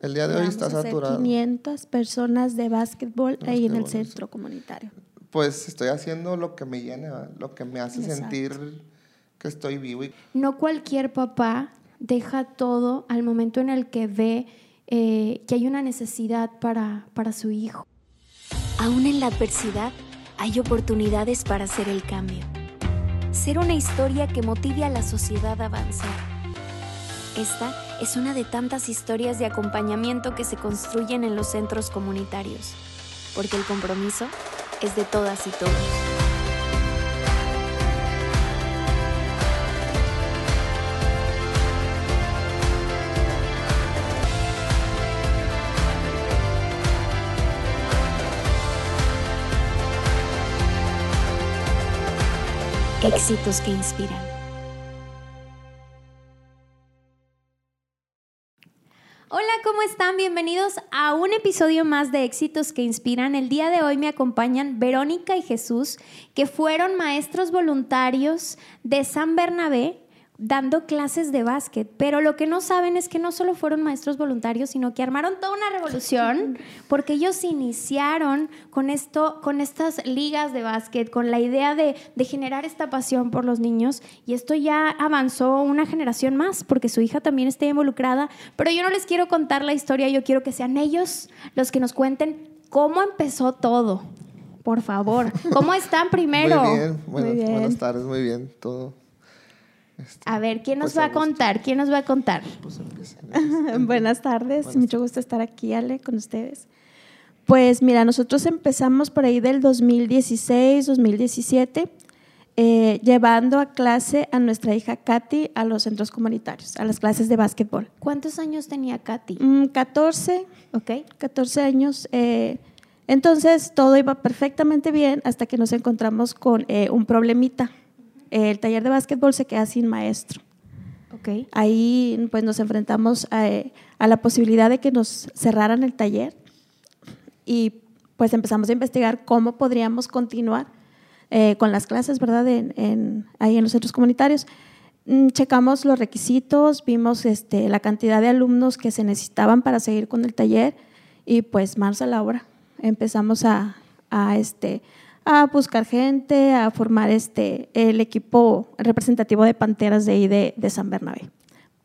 El día de hoy Vamos está a hacer saturado. 500 personas de básquetbol ahí en el Básquetbol, centro comunitario. Pues estoy haciendo lo que me llena, lo que me hace Exacto. sentir que estoy vivo. Y No cualquier papá deja todo al momento en el que ve eh, que hay una necesidad para, para su hijo. Aún en la adversidad, hay oportunidades para hacer el cambio. Ser una historia que motive a la sociedad a avanzar. Esta es una de tantas historias de acompañamiento que se construyen en los centros comunitarios, porque el compromiso es de todas y todos. Éxitos que inspiran. Bienvenidos a un episodio más de Éxitos que Inspiran. El día de hoy me acompañan Verónica y Jesús, que fueron maestros voluntarios de San Bernabé dando clases de básquet. Pero lo que no saben es que no solo fueron maestros voluntarios, sino que armaron toda una revolución, porque ellos iniciaron con esto, con estas ligas de básquet, con la idea de, de generar esta pasión por los niños. Y esto ya avanzó una generación más, porque su hija también está involucrada. Pero yo no les quiero contar la historia, yo quiero que sean ellos los que nos cuenten cómo empezó todo. Por favor, ¿cómo están primero? Muy bien, buenas, bien. buenas tardes, muy bien, todo. Este, A ver, ¿quién nos Pues va a contar? ¿Quién nos va a contar? pues. Buenas tardes, Buenas mucho gusto estar aquí, Ale, con ustedes. Pues mira, nosotros empezamos por ahí del 2016, 2017, eh, llevando a clase a nuestra hija Katy a los centros comunitarios, a las clases de básquetbol. ¿Cuántos años tenía Katy? Mm, 14, Ok. 14 años. eh, entonces todo iba perfectamente bien hasta que nos encontramos con eh, un problemita. El taller de básquetbol se queda sin maestro. Ok. Ahí pues nos enfrentamos a, a la posibilidad de que nos cerraran el taller y pues empezamos a investigar cómo podríamos continuar eh, con las clases, ¿verdad? En, en- ahí en los centros comunitarios. Mm, Checamos los requisitos, vimos este, la cantidad de alumnos que se necesitaban para seguir con el taller y pues manos a la obra. Empezamos a, a, este, a buscar gente, a formar este, el equipo representativo de Panteras de ahí de, de San Bernabé.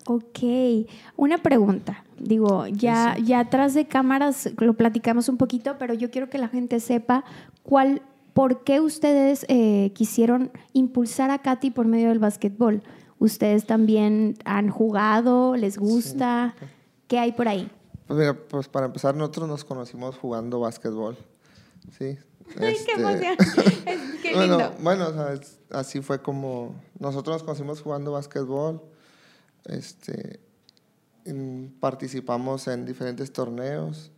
Ok, una pregunta. Digo, ya, ya atrás de cámaras lo platicamos un poquito, pero yo quiero que la gente sepa cuál, por qué ustedes eh, quisieron impulsar a Katy por medio del básquetbol. ¿Ustedes también han jugado? ¿Les gusta? ¿Qué hay por ahí? Pues mira, pues para empezar, nosotros nos conocimos jugando básquetbol. Sí. ¡Ay, este, qué emoción! ¡Qué bueno, lindo! bueno, o sea, es- así fue como nosotros nos conocimos jugando básquetbol. Este, participamos en diferentes torneos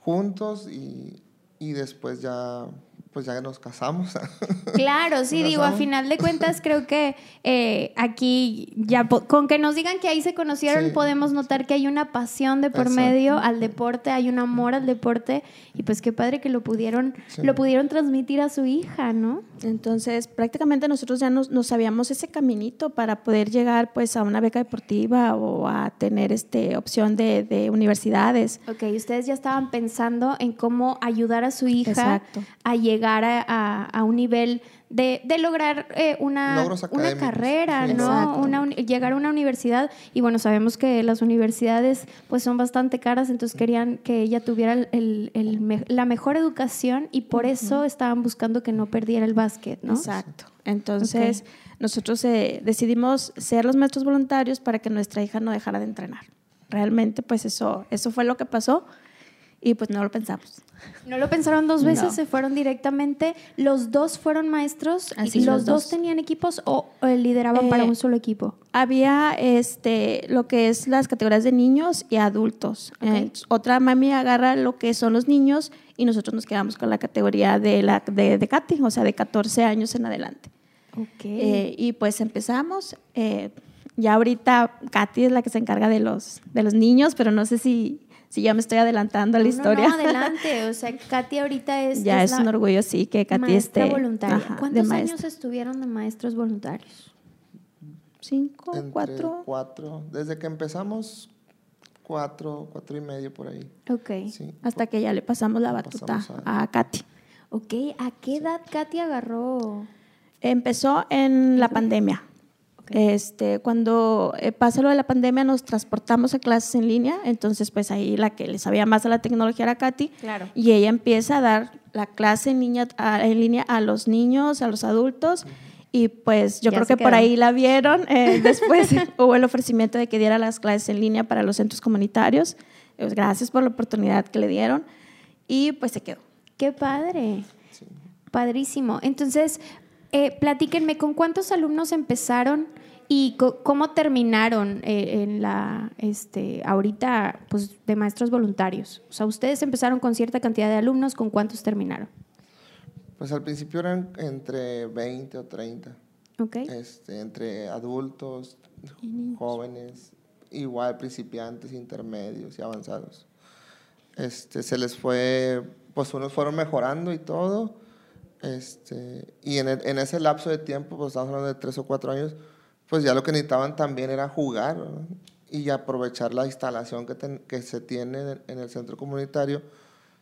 juntos y, y después ya, pues ya nos casamos. Claro, sí, digo, a final de cuentas creo que eh, aquí ya con que nos digan que ahí se conocieron Sí. podemos notar que hay una pasión de por Exacto. medio al deporte, hay un amor al deporte y pues qué padre que lo pudieron Sí. lo pudieron transmitir a su hija, ¿no? Entonces, prácticamente nosotros ya nos, nos sabíamos ese caminito para poder llegar pues a una beca deportiva o a tener este opción de, de universidades. Ok, ustedes ya estaban pensando en cómo ayudar a su hija Exacto. a llegar a, a- a un nivel de, de lograr eh, una, una carrera, Sí. ¿no? Una llegar a una universidad. Y bueno, sabemos que las universidades pues son bastante caras, entonces querían que ella tuviera el- el- el me- la mejor educación y por eso estaban buscando que no perdiera el básquet, ¿no? Exacto. Entonces, nosotros eh, decidimos ser los maestros voluntarios para que nuestra hija no dejara de entrenar. Realmente, pues eso, eso fue lo que pasó y pues no lo pensamos. ¿No lo pensaron dos veces? No. ¿Se fueron directamente? ¿Los dos fueron maestros? Así ¿Y los los dos dos. tenían equipos o eh, lideraban Eh, para un solo equipo? Había este, lo que es las categorías de niños y adultos. Ok. Eh, otra mami agarra lo que son los niños y nosotros nos quedamos con la categoría de, la, de, de Katy, o sea, de 14 años en adelante. Ok. Eh, y pues empezamos. eh, ya ahorita Katy es la que se encarga de los, de los niños, pero no sé si, si ya me estoy adelantando a la No, historia. No, adelante. O sea, Katy ahorita es. ya es, la un orgullo, sí, que Katy maestra esté. voluntaria. ajá, de ¿Cuántos maestra. años estuvieron de maestros voluntarios? ¿Cinco? Entre ¿Cuatro? Cuatro. Desde que empezamos, cuatro, cuatro y medio por ahí. Ok. Sí. Hasta que ya le pasamos la batuta pasamos a- a Katy. Ok, ¿a qué edad Katy agarró? Empezó en la pandemia. Este, cuando eh, pasa lo de la pandemia nos transportamos a clases en línea, entonces pues ahí la que le sabía más a la tecnología era Katy. Claro. Y ella empieza a dar la clase en línea a, en línea a los niños, a los adultos. Y pues yo Ya creo que por ahí la vieron. eh, después hubo el ofrecimiento de que diera las clases en línea para los centros comunitarios. Pues, gracias por la oportunidad que le dieron. Y pues se quedó. Qué padre. Padrísimo. Entonces, eh, platíquenme, ¿con cuántos alumnos empezaron y cómo terminaron eh, en la, este, ahorita, pues, de maestros voluntarios? O sea, ustedes empezaron con cierta cantidad de alumnos, ¿con cuántos terminaron? Pues al principio eran entre 20 o 30, ¿Ok? este, entre adultos, jóvenes, igual principiantes, intermedios y avanzados. Este, se les fue, pues unos fueron mejorando y todo, este, y en, el- en ese lapso de tiempo, pues estamos hablando de tres o cuatro años, pues ya lo que necesitaban también era jugar y aprovechar la instalación que, ten- que se tiene en el- en el centro comunitario.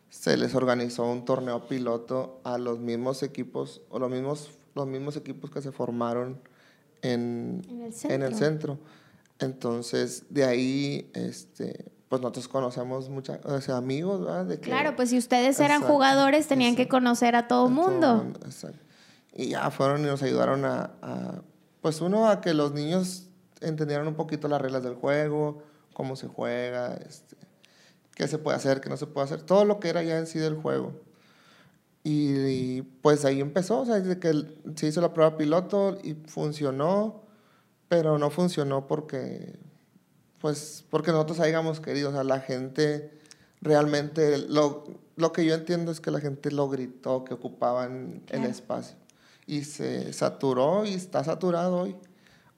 Se les organizó un torneo piloto a los mismos equipos, o los mismos, los mismos equipos que se formaron en, En el en el centro. centro. Entonces, de ahí, este, pues nosotros conocemos muchos amigos, ¿verdad? De que- Claro, pues si ustedes eran Exacto, jugadores, tenían que conocer a todo todo mundo. mundo, exacto. Y ya fueron y nos ayudaron a, a, pues uno, a que los niños entendieran un poquito las reglas del juego, cómo se juega, este, qué se puede hacer, qué no se puede hacer, todo lo que era ya en sí del juego. Y, y, pues ahí empezó, o sea, desde que el- se hizo la prueba piloto y funcionó, pero no funcionó porque, pues, porque nosotros hayamos querido, o sea, la gente realmente, lo, lo que yo entiendo es que la gente lo gritó, que ocupaban el espacio. Y se saturó y está saturado hoy.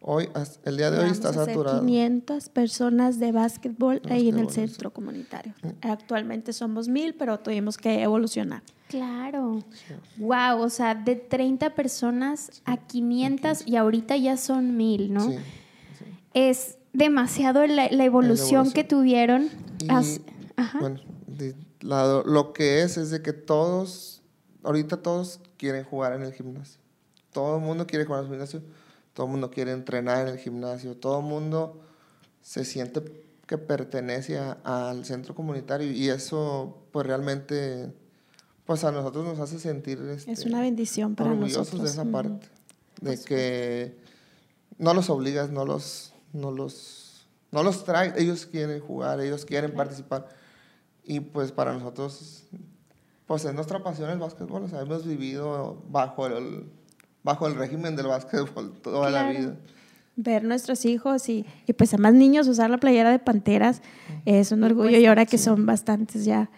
Hoy, hasta el día de hoy Vamos está a hacer saturado. 500 personas de básquetbol ahí en el centro comunitario. Actualmente somos mil, pero tuvimos que evolucionar. Claro. Wow, o sea, de 30 personas a 500 y ahorita ya son mil, ¿no? Sí. Es demasiado la, la evolución evolución. que tuvieron. Y, As- Ajá. bueno, la- lo que es es de que todos, ahorita todos quieren jugar en el gimnasio. Todo el mundo quiere jugar en el gimnasio, todo el mundo quiere entrenar en el gimnasio, todo el mundo se siente que pertenece a- al centro comunitario y eso pues realmente pues a nosotros nos hace sentir Es este, una bendición para orgullosos nosotros. de esa parte, de que no los obligas, no los, no los, no los traes, ellos quieren jugar, ellos quieren participar y pues para nosotros, pues es nuestra pasión el básquetbol, o sea, hemos vivido bajo el, bajo el régimen del básquetbol toda la Claro. vida. Ver nuestros hijos y, y pues a más niños usar la playera de Panteras es un orgullo y ahora que son bastantes ya.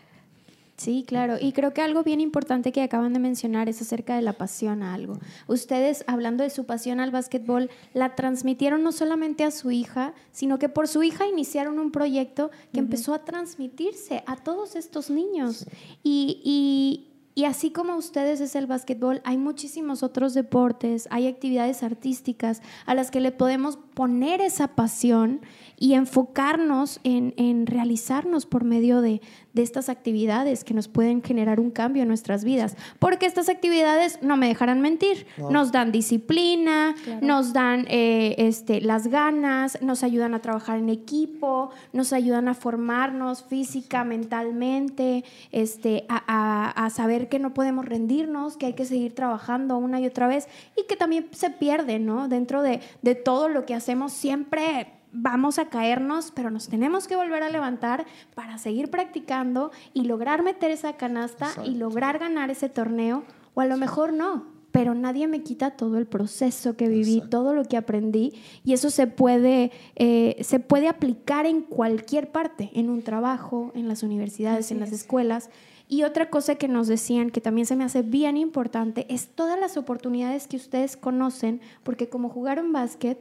Sí, claro. Y creo que algo bien importante que acaban de mencionar es acerca de la pasión a algo. Ustedes, hablando de su pasión al básquetbol, la transmitieron no solamente a su hija, sino que por su hija iniciaron un proyecto que empezó a transmitirse a todos estos niños. Y, y- y así como ustedes es el básquetbol, hay muchísimos otros deportes, hay actividades artísticas a las que le podemos poner esa pasión y enfocarnos en, en realizarnos por medio de, de estas actividades que nos pueden generar un cambio en nuestras vidas. Porque estas actividades, no me dejarán mentir, No. nos dan disciplina, nos dan eh, este, las ganas, nos ayudan a trabajar en equipo, nos ayudan a formarnos física, mentalmente, este, a, a- a saber que no podemos rendirnos, que hay que seguir trabajando una y otra vez y que también se pierde, ¿no? Dentro de, de todo lo que hacemos siempre vamos a caernos, pero nos tenemos que volver a levantar para seguir practicando y lograr meter esa canasta y Exacto. lograr ganar ese torneo, o a lo mejor no, pero nadie me quita todo el proceso que viví, Exacto. todo lo que aprendí, y eso se puede, eh, se puede aplicar en cualquier parte, en un trabajo, en las universidades, en las escuelas. Y otra cosa que nos decían, que también se me hace bien importante, es todas las oportunidades que ustedes conocen, porque como jugaron básquet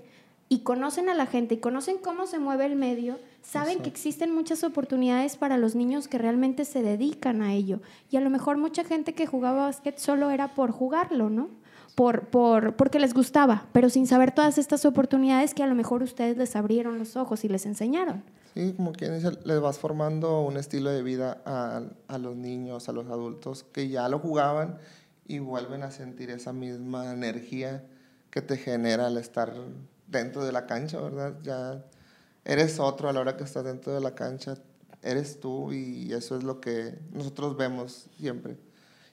y conocen a la gente y conocen cómo se mueve el medio, saben que Exacto. existen muchas oportunidades para los niños que realmente se dedican a ello. Y a lo mejor mucha gente que jugaba básquet solo era por jugarlo, ¿no? Por, por, porque les gustaba, pero sin saber todas estas oportunidades que a lo mejor ustedes les abrieron los ojos y les enseñaron. Sí, como quien dice, les vas formando un estilo de vida a, a los niños, a los adultos que ya lo jugaban y vuelven a sentir esa misma energía que te genera al estar dentro de la cancha, ¿verdad? Ya eres otro a la hora que estás dentro de la cancha, eres tú y eso es lo que nosotros vemos siempre.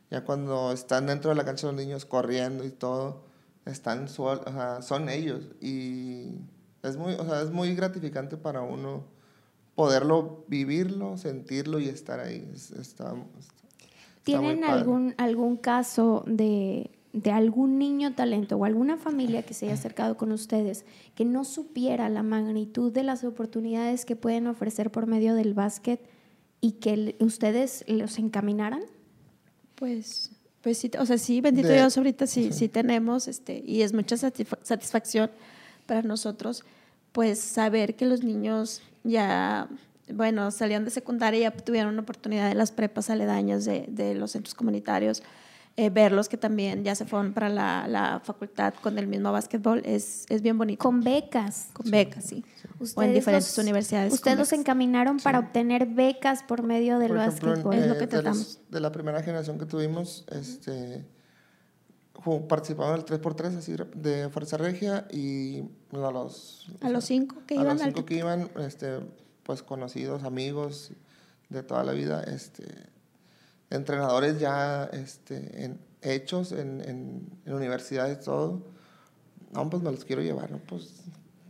Ya cuando están dentro de la cancha los niños corriendo y todo, están son ellos y es muy, o sea, es muy gratificante para uno poderlo vivirlo, sentirlo y estar ahí. Está, ¿Tienen algún, algún caso de, de algún niño talento o alguna familia que se haya acercado con ustedes que no supiera la magnitud de las oportunidades que pueden ofrecer por medio del básquet y que ustedes los encaminaran? Pues, pues sí, o sea, sí, bendito Dios, ahorita sí, sí, tenemos, este, y es mucha satisfacción para nosotros, pues saber que los niños ya bueno, salían de secundaria y ya tuvieron una oportunidad de las prepas aledañas de, de los centros comunitarios. Eh, verlos que también ya se fueron para la, la, facultad con el mismo básquetbol es, es bien bonito. Con becas. Con becas, sí. o en diferentes universidades. Ustedes los encaminaron para obtener becas por medio del básquetbol. es lo que tratamos. De, la primera generación que tuvimos, este, participaban en el 3x3 así, de Fuerza Regia y a los... A los cinco que iban. A los cinco que iban, este, pues conocidos, amigos de toda la vida, este, entrenadores ya este, en, hechos en, en, universidades todo. No, pues me los quiero llevar, ¿no? Pues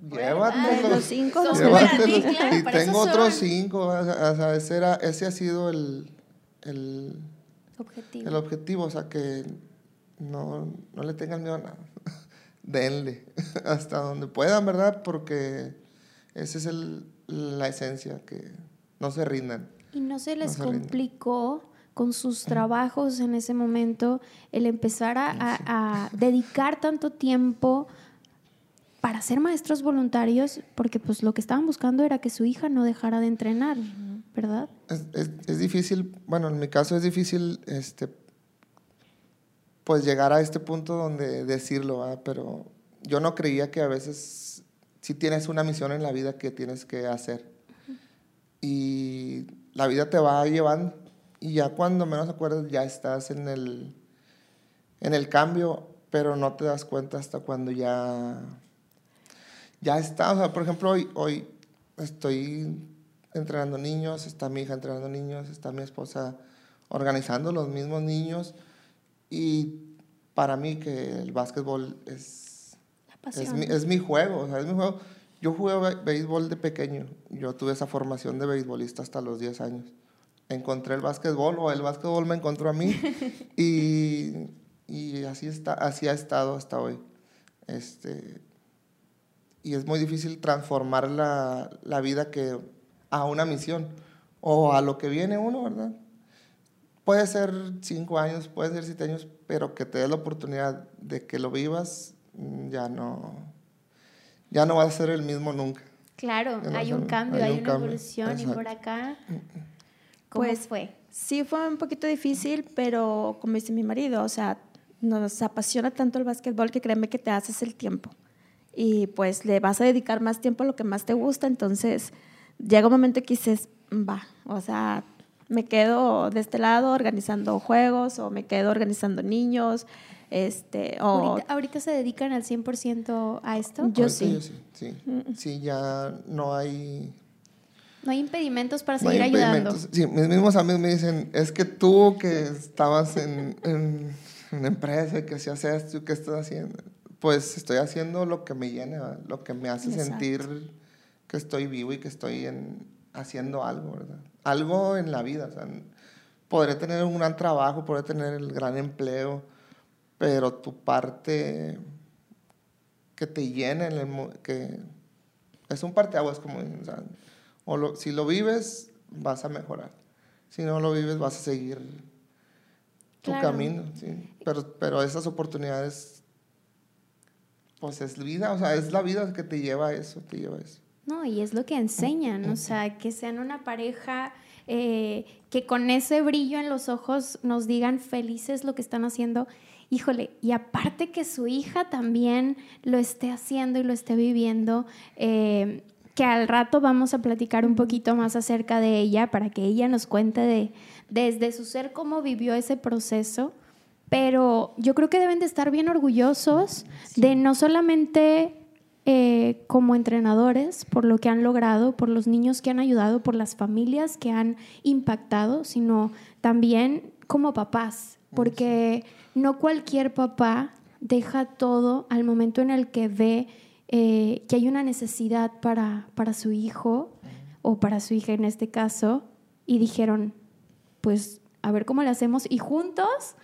llévatelos. Los cinco, llévatelos. y tengo otros cinco. O sea, ese, era, ese ha sido el, el, objetivo. el objetivo. O sea, que no, no le tengan miedo a nada. Denle hasta donde puedan, ¿verdad? Porque ese es el, la esencia, que no se rindan. ¿Y no se les complicó con sus trabajos en ese momento el empezar a, dedicar tanto tiempo para ser maestros voluntarios? Porque pues lo que estaban buscando era que su hija no dejara de entrenar, ¿verdad? Es, es, difícil, bueno, en mi caso es difícil este, pues llegar a este punto donde decirlo, pero yo no creía que a veces si tienes una misión en la vida que tienes que hacer. Y la vida te va llevando y ya cuando menos acuerdas ya estás en el, en el cambio, pero no te das cuenta hasta cuando ya, ya está. O sea, por ejemplo, hoy, hoy estoy entrenando niños, está mi hija entrenando niños, está mi esposa organizando los mismos niños y para mí que el básquetbol es es mi, es mi juego, o sea, es mi juego. Yo jugué béisbol de pequeño. Yo tuve esa formación de beisbolista hasta los 10 años. Encontré el básquetbol o el básquetbol me encontró a mí y, y así, está, así ha estado hasta hoy. Este, y es muy difícil transformar la, la vida que, a una misión o a lo que viene uno, ¿verdad? Puede ser cinco años, puede ser siete años, pero que te dé la oportunidad de que lo vivas Mm, ya no, ya no va a ser el mismo nunca. Claro, hay un cambio, hay, una evolución y por acá, ¿cómo pues, fue? Sí fue un poquito difícil, pero como dice mi marido, o sea, nos apasiona tanto el básquetbol que créeme que te haces el tiempo y pues le vas a dedicar más tiempo a lo que más te gusta, entonces llega un momento que dices, va, o sea, me quedo de este lado organizando juegos o me quedo organizando niños, este, ¿Ahorita, se dedican al 100% a esto? Yo sí. sí, sí. ya no hay... No hay impedimentos para seguir ayudando. Sí, mis mismos amigos me dicen, es que tú que estabas en, en una empresa, que hacías esto, ¿qué estás haciendo? Pues estoy haciendo lo que me llena, lo que me hace sentir que estoy vivo y que estoy en, haciendo algo, ¿verdad? Algo en la vida. O sea, podré tener un gran trabajo, podré tener el gran empleo, pero tu parte que te llena, que es un parteaguas, como o, si lo vives, vas a mejorar. Si no lo vives, vas a seguir tu camino. Pero, pero esas oportunidades, pues es vida, o sea, es la vida que te lleva a eso, te lleva a eso. No, y es lo que enseñan, o sea, que sean una pareja eh, que con ese brillo en los ojos nos digan felices lo que están haciendo híjole, y aparte que su hija también lo esté haciendo y lo esté viviendo, eh, que al rato vamos a platicar un poquito más acerca de ella para que ella nos cuente de desde su ser cómo vivió ese proceso. Pero yo creo que deben de estar bien orgullosos de no solamente eh, como entrenadores por lo que han logrado, por los niños que han ayudado, por las familias que han impactado, sino también como papás, porque no cualquier papá deja todo al momento en el que ve eh, que hay una necesidad para, para su hijo o para su hija en este caso y dijeron, pues a ver cómo lo hacemos y juntos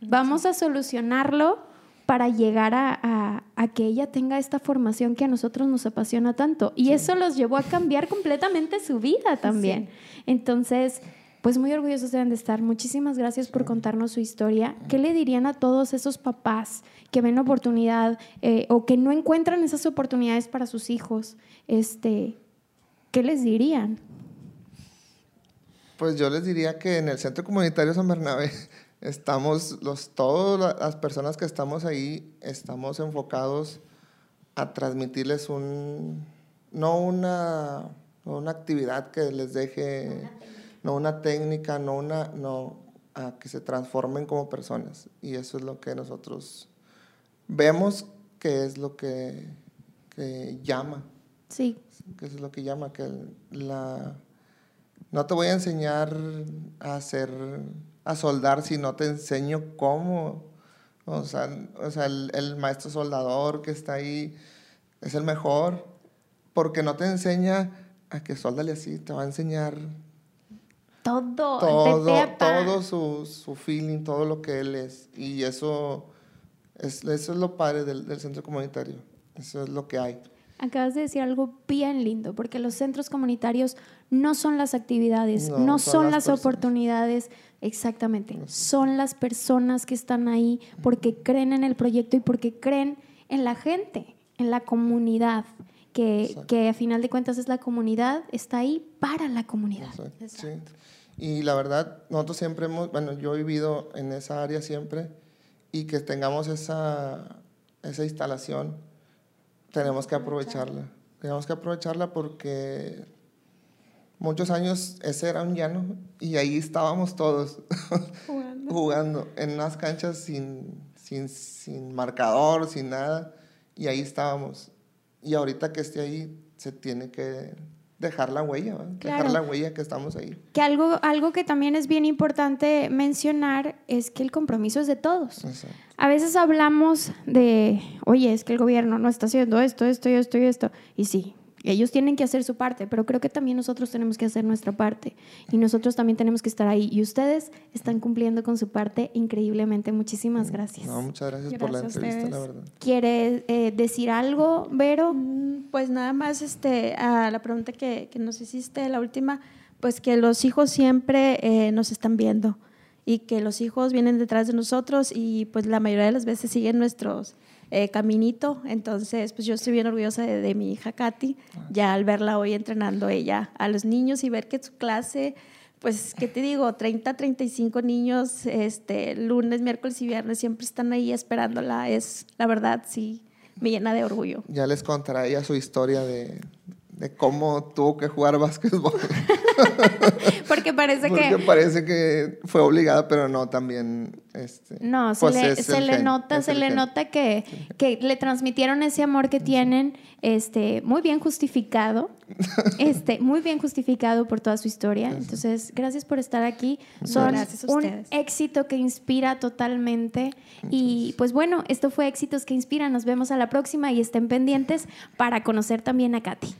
vamos a solucionarlo para llegar a, que ella tenga esta formación que a nosotros nos apasiona tanto. Y eso los llevó a cambiar completamente su vida también. Entonces, pues muy orgullosos deben de estar. Muchísimas gracias por contarnos su historia. ¿Qué le dirían a todos esos papás que ven oportunidad eh, o que no encuentran esas oportunidades para sus hijos? Este, ¿Qué les dirían? Pues yo les diría que en el Centro Comunitario San Bernabé estamos, los, todas las personas que estamos ahí, estamos enfocados a transmitirles un, no una, una actividad que les deje, no una técnica, no una, no, a que se transformen como personas. Y eso es lo que nosotros vemos que es lo que, que llama. Sí. Que es lo que llama, que la... No te voy a enseñar a hacer a soldar si no te enseño cómo. O sea, o sea el, maestro soldador que está ahí es el mejor porque no te enseña a que soldale así, te va a enseñar todo, todo, todo su, su, feeling, todo lo que él es. Y eso es, eso es lo padre del, del centro comunitario. Eso es lo que hay. Acabas de decir algo bien lindo, porque los centros comunitarios no son las actividades, no, son, las, oportunidades, exactamente, son las personas que están ahí porque creen en el proyecto y porque creen en la gente, en la comunidad, que, que a final de cuentas es la comunidad, está ahí para la comunidad. Sí. Y la verdad, nosotros siempre hemos, bueno, yo he vivido en esa área siempre y que tengamos esa, esa instalación tenemos que aprovecharla. Tenemos que aprovecharla porque muchos años ese era un llano y ahí estábamos todos jugando, en unas canchas sin, sin, sin marcador, sin nada, y ahí estábamos. Y ahorita que esté ahí, se tiene que dejar la huella, dejar la huella que estamos ahí. Que algo, algo que también es bien importante mencionar es que el compromiso es de todos. A veces hablamos de, oye, es que el gobierno no está haciendo esto, esto y esto y esto. Y sí, ellos tienen que hacer su parte, pero creo que también nosotros tenemos que hacer nuestra parte y nosotros también tenemos que estar ahí. Y ustedes están cumpliendo con su parte increíblemente. Muchísimas gracias. No, muchas gracias, por la entrevista, la verdad. ¿Quiere eh, decir algo, Vero? Mm, pues nada más este, a la pregunta que, que, nos hiciste, la última, pues que los hijos siempre eh, nos están viendo y que los hijos vienen detrás de nosotros y pues la mayoría de las veces siguen nuestros eh, caminito. Entonces, pues yo estoy bien orgullosa de, mi hija Katy, ya al verla hoy entrenando ella a los niños y ver que su clase, pues, ¿qué te digo? 30, 35 niños, este, lunes, miércoles y viernes siempre están ahí esperándola. Es, la verdad, sí, me llena de orgullo. Ya les contará ella su historia de, de cómo tuvo que jugar básquetbol. Porque parece que... parece que fue obligada, pero no, también... Este, no, se, pues le, se le nota, se le nota que, que le transmitieron ese amor que tienen, este, muy bien justificado, este, muy bien justificado por toda su historia. Entonces, gracias por estar aquí. Son un éxito que inspira totalmente. Y pues bueno, esto fue Éxitos que Inspiran. Nos vemos a la próxima y estén pendientes para conocer también a Katy.